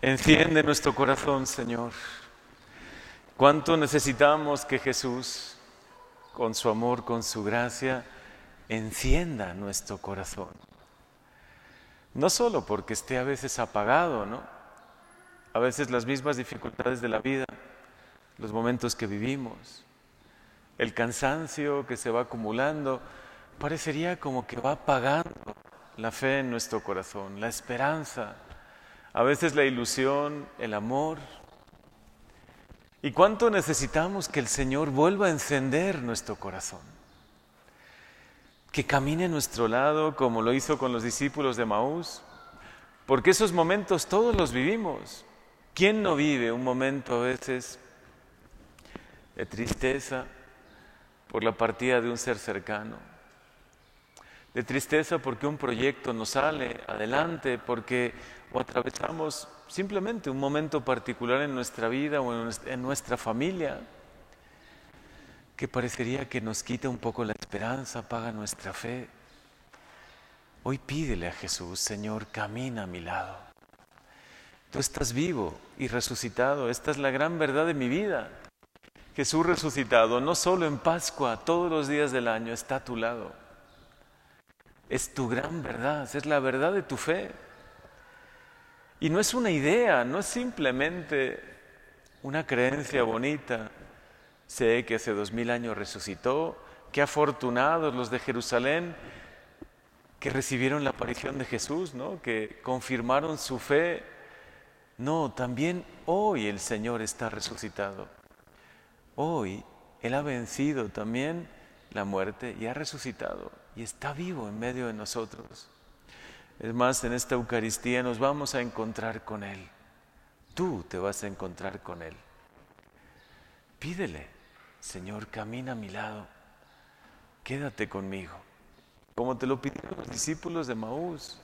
Enciende nuestro corazón, Señor. Cuánto necesitamos que Jesús, con su amor, con su gracia, encienda nuestro corazón. No solo porque esté a veces apagado, ¿no? A veces las mismas dificultades de la vida, los momentos que vivimos, el cansancio que se va acumulando, parecería como que va apagando la fe en nuestro corazón, la esperanza, a veces la ilusión, el amor. ¿Y cuánto necesitamos que el Señor vuelva a encender nuestro corazón? Que camine a nuestro lado como lo hizo con los discípulos de Maús, porque esos momentos todos los vivimos. ¿Quién no vive un momento a veces de tristeza por la partida de un ser cercano? De tristeza porque un proyecto no sale adelante, porque o atravesamos simplemente un momento particular en nuestra vida o en nuestra familia que parecería que nos quita un poco la esperanza, apaga nuestra fe. Hoy pídele a Jesús, Señor, camina a mi lado. Tú estás vivo y resucitado, esta es la gran verdad de mi vida. Jesús resucitado, no solo en Pascua, todos los días del año está a tu lado. Es tu gran verdad, es la verdad de tu fe. Y no es una idea, no es simplemente una creencia bonita. Sé que hace dos mil años resucitó, qué afortunados los de Jerusalén que recibieron la aparición de Jesús, ¿no? que confirmaron su fe. No, también hoy el Señor está resucitado. Hoy Él ha vencido también la muerte y ha resucitado y está vivo en medio de nosotros. Es más, en esta Eucaristía nos vamos a encontrar con Él. Tú te vas a encontrar con Él. Pídele, Señor, camina a mi lado, quédate conmigo, como te lo pidieron los discípulos de Maús.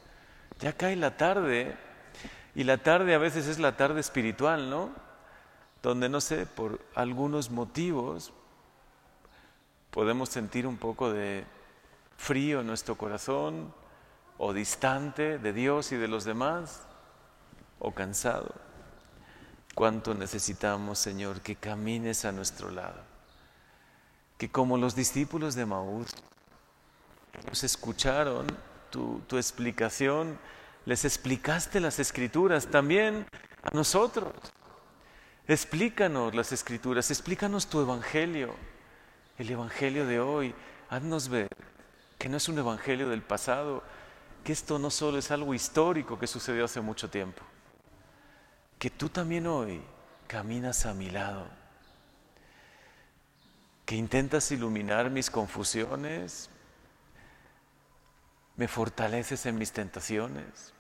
Ya cae la tarde, y la tarde a veces es la tarde espiritual, ¿no? Donde, no sé, por algunos motivos podemos sentir un poco de frío en nuestro corazón, o distante de Dios y de los demás, o cansado. Cuánto necesitamos, Señor, que camines a nuestro lado. Que como los discípulos de Maús, nos escucharon tu, tu explicación, les explicaste las escrituras también a nosotros. Explícanos las escrituras, explícanos tu evangelio, el evangelio de hoy. Haznos ver que no es un evangelio del pasado, que esto no solo es algo histórico que sucedió hace mucho tiempo, que tú también hoy caminas a mi lado, que intentas iluminar mis confusiones, me fortaleces en mis tentaciones,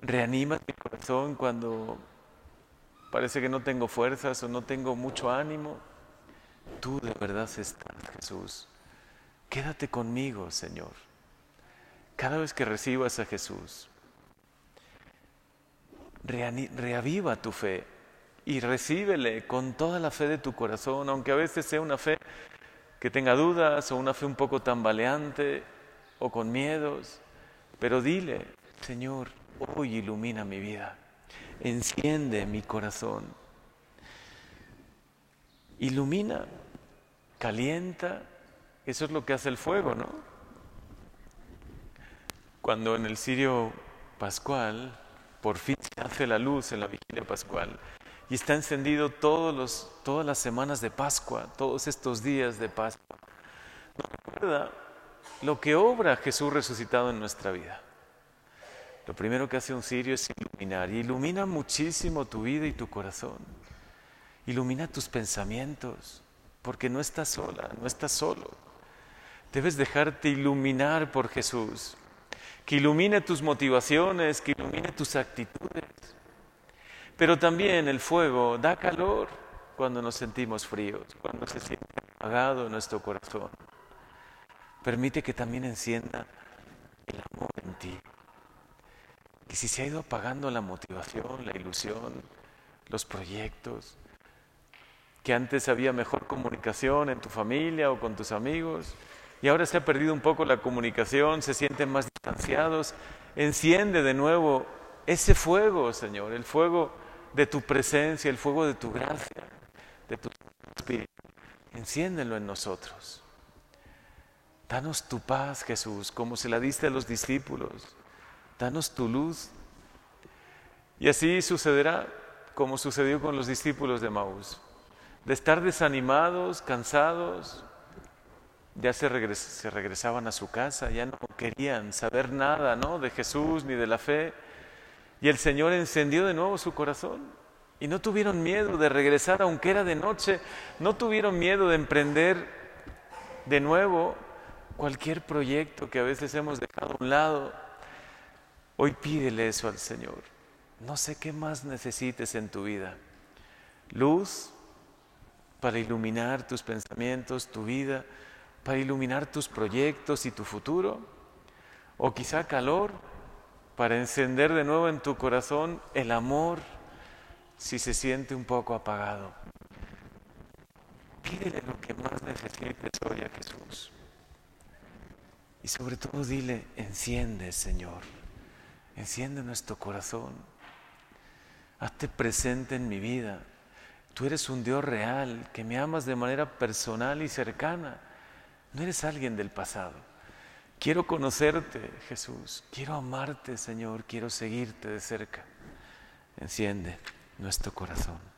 reanimas mi corazón cuando parece que no tengo fuerzas o no tengo mucho ánimo. Tú de verdad estás, Jesús. Quédate conmigo, Señor. Cada vez que recibas a Jesús, reaviva tu fe y recíbele con toda la fe de tu corazón, aunque a veces sea una fe que tenga dudas o una fe un poco tambaleante o con miedos, pero dile, Señor, hoy ilumina mi vida, enciende mi corazón, ilumina, calienta, eso es lo que hace el fuego, ¿no? cuando en el Sirio Pascual por fin se hace la luz en la vigilia pascual y está encendido todos los, todas las semanas de Pascua, todos estos días de Pascua. Nos recuerda lo que obra Jesús resucitado en nuestra vida. Lo primero que hace un sirio es iluminar y ilumina muchísimo tu vida y tu corazón. Ilumina tus pensamientos, porque no estás sola, no estás solo. Debes dejarte iluminar por Jesús que ilumine tus motivaciones, que ilumine tus actitudes. Pero también el fuego da calor cuando nos sentimos fríos, cuando se siente apagado nuestro corazón. Permite que también encienda el amor en ti. Que si se ha ido apagando la motivación, la ilusión, los proyectos, que antes había mejor comunicación en tu familia o con tus amigos, y ahora se ha perdido un poco la comunicación, se sienten más distanciados. Enciende de nuevo ese fuego, Señor, el fuego de tu presencia, el fuego de tu gracia, de tu espíritu. Enciéndelo en nosotros. Danos tu paz, Jesús, como se la diste a los discípulos. Danos tu luz. Y así sucederá como sucedió con los discípulos de Maús. De estar desanimados, cansados, ya se, regresaban a su casa, ya no querían saber nada ¿no? de Jesús ni de la fe. Y el Señor encendió de nuevo su corazón. Y no tuvieron miedo de regresar, aunque era de noche, no tuvieron miedo de emprender de nuevo cualquier proyecto que a veces hemos dejado a un lado. Hoy pídele eso al Señor. No sé qué más necesites en tu vida. Luz para iluminar tus pensamientos, tu vida, para iluminar tus proyectos y tu futuro. O quizá calor para encender de nuevo en tu corazón el amor si se siente un poco apagado. Pídele lo que más necesites hoy a Jesús. Y sobre todo dile, enciende Señor, enciende nuestro corazón. Hazte presente en mi vida. Tú eres un Dios real, que me amas de manera personal y cercana. No eres alguien del pasado. Quiero conocerte, Jesús. Quiero amarte, Señor. Quiero seguirte de cerca. Enciende nuestro corazón.